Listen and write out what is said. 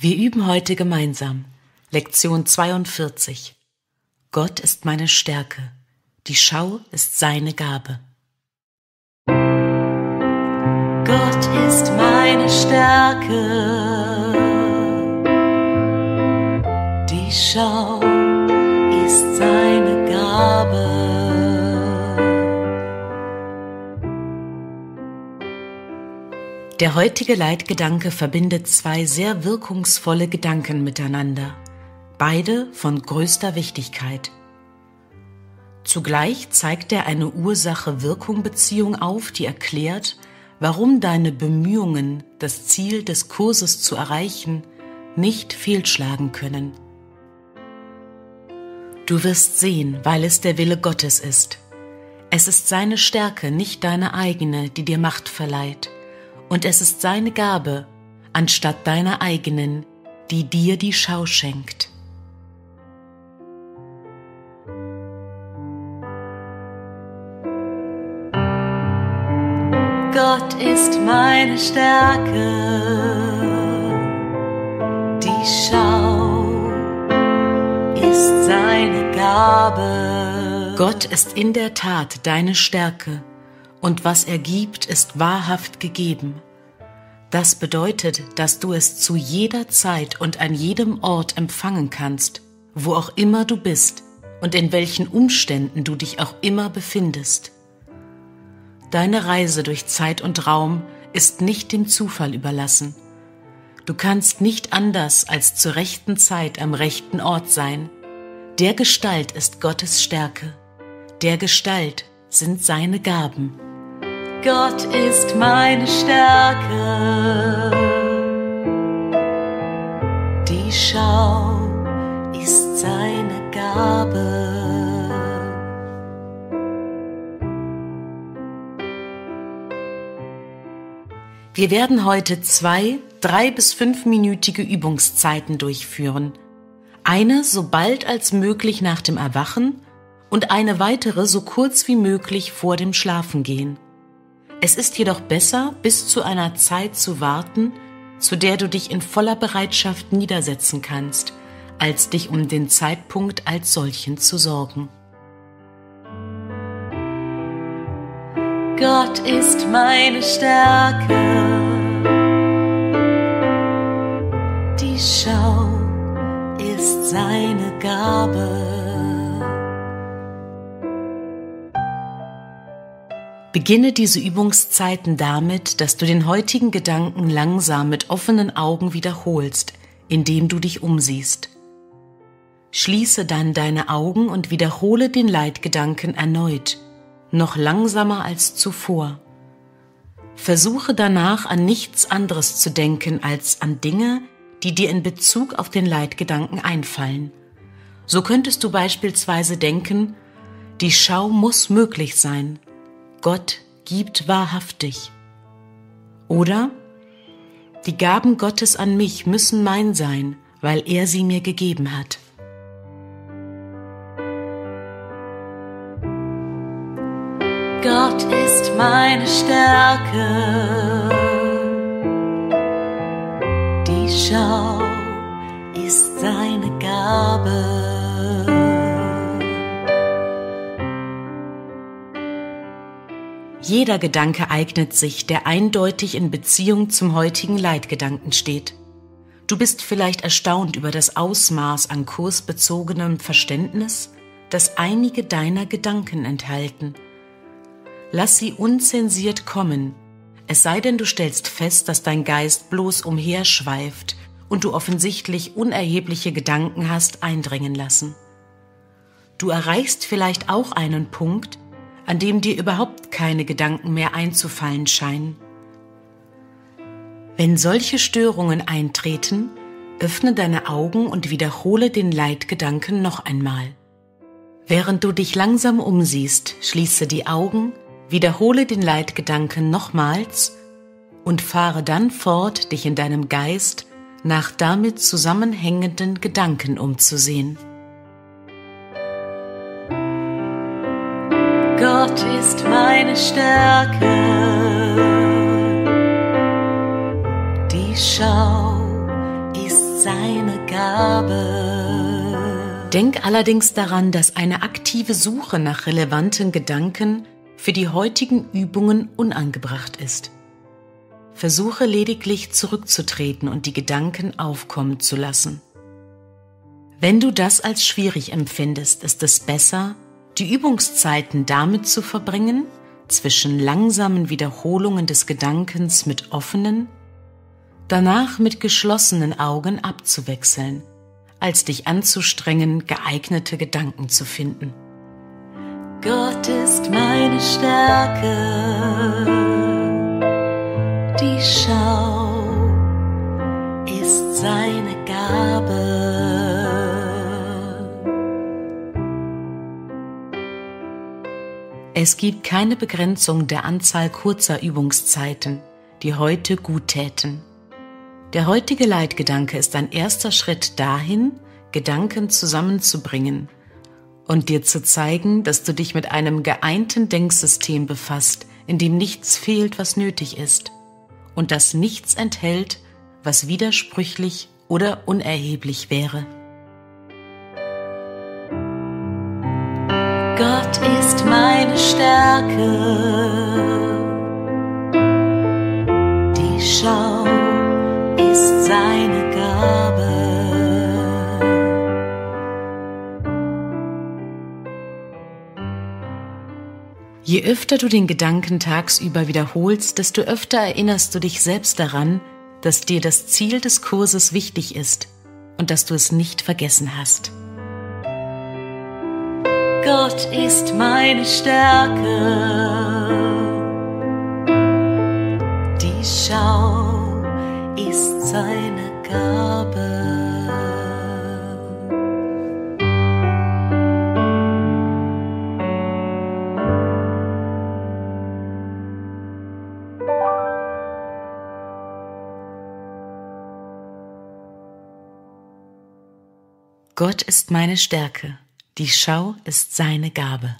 Wir üben heute gemeinsam Lektion 42. Gott ist meine Stärke, die Schau ist seine Gabe. Gott ist meine Stärke, die Schau Der heutige Leitgedanke verbindet zwei sehr wirkungsvolle Gedanken miteinander, beide von größter Wichtigkeit. Zugleich zeigt er eine Ursache-Wirkung-Beziehung auf, die erklärt, warum deine Bemühungen, das Ziel des Kurses zu erreichen, nicht fehlschlagen können. Du wirst sehen, weil es der Wille Gottes ist. Es ist seine Stärke, nicht deine eigene, die dir Macht verleiht und es ist seine Gabe, anstatt deiner eigenen, die dir die Schau schenkt. Gott ist meine Stärke, die Schau ist seine Gabe. Gott ist in der Tat deine Stärke und was er gibt, ist wahrhaft gegeben. Das bedeutet, dass du es zu jeder Zeit und an jedem Ort empfangen kannst, wo auch immer du bist und in welchen Umständen du dich auch immer befindest. Deine Reise durch Zeit und Raum ist nicht dem Zufall überlassen. Du kannst nicht anders als zur rechten Zeit am rechten Ort sein. Der Gestalt ist Gottes Stärke. Der Gestalt sind seine Gaben. Gott ist meine Stärke. Die Schau ist seine Gabe. Wir werden heute zwei drei bis fünfminütige Übungszeiten durchführen. Eine so bald als möglich nach dem Erwachen und eine weitere so kurz wie möglich vor dem Schlafengehen. Es ist jedoch besser, bis zu einer Zeit zu warten, zu der du dich in voller Bereitschaft niedersetzen kannst, als dich um den Zeitpunkt als solchen zu sorgen. Gott ist meine Stärke, die Schau ist seine Gabe. Beginne diese Übungszeiten damit, dass du den heutigen Gedanken langsam mit offenen Augen wiederholst, indem du dich umsiehst. Schließe dann deine Augen und wiederhole den Leitgedanken erneut, noch langsamer als zuvor. Versuche danach an nichts anderes zu denken als an Dinge, die dir in Bezug auf den Leitgedanken einfallen. So könntest du beispielsweise denken, die Schau muss möglich sein, Gott gibt wahrhaftig. Oder die Gaben Gottes an mich müssen mein sein, weil er sie mir gegeben hat. Gott ist meine Stärke, die Schau ist seine Gabe. Jeder Gedanke eignet sich, der eindeutig in Beziehung zum heutigen Leitgedanken steht. Du bist vielleicht erstaunt über das Ausmaß an kursbezogenem Verständnis, das einige deiner Gedanken enthalten. Lass sie unzensiert kommen, es sei denn du stellst fest, dass dein Geist bloß umherschweift und du offensichtlich unerhebliche Gedanken hast eindringen lassen. Du erreichst vielleicht auch einen Punkt, an dem dir überhaupt keine Gedanken mehr einzufallen scheinen. Wenn solche Störungen eintreten, öffne deine Augen und wiederhole den Leitgedanken noch einmal. Während du dich langsam umsiehst, schließe die Augen, wiederhole den Leitgedanken nochmals und fahre dann fort, dich in deinem Geist nach damit zusammenhängenden Gedanken umzusehen. Ist meine Stärke, die Schau ist seine Gabe. Denk allerdings daran, dass eine aktive Suche nach relevanten Gedanken für die heutigen Übungen unangebracht ist. Versuche lediglich zurückzutreten und die Gedanken aufkommen zu lassen. Wenn du das als schwierig empfindest, ist es besser, die Übungszeiten damit zu verbringen, zwischen langsamen Wiederholungen des Gedankens mit offenen, danach mit geschlossenen Augen abzuwechseln, als dich anzustrengen, geeignete Gedanken zu finden. Gott ist meine Stärke, Es gibt keine Begrenzung der Anzahl kurzer Übungszeiten, die heute gut täten. Der heutige Leitgedanke ist ein erster Schritt dahin, Gedanken zusammenzubringen und dir zu zeigen, dass du dich mit einem geeinten Denksystem befasst, in dem nichts fehlt, was nötig ist und das nichts enthält, was widersprüchlich oder unerheblich wäre. Gott ist meine Stärke. Die Schau ist seine Gabe. Je öfter du den Gedanken tagsüber wiederholst, desto öfter erinnerst du dich selbst daran, dass dir das Ziel des Kurses wichtig ist und dass du es nicht vergessen hast. Gott ist meine Stärke. Die Schau ist seine Gabe. Gott ist meine Stärke. Die Schau ist seine Gabe.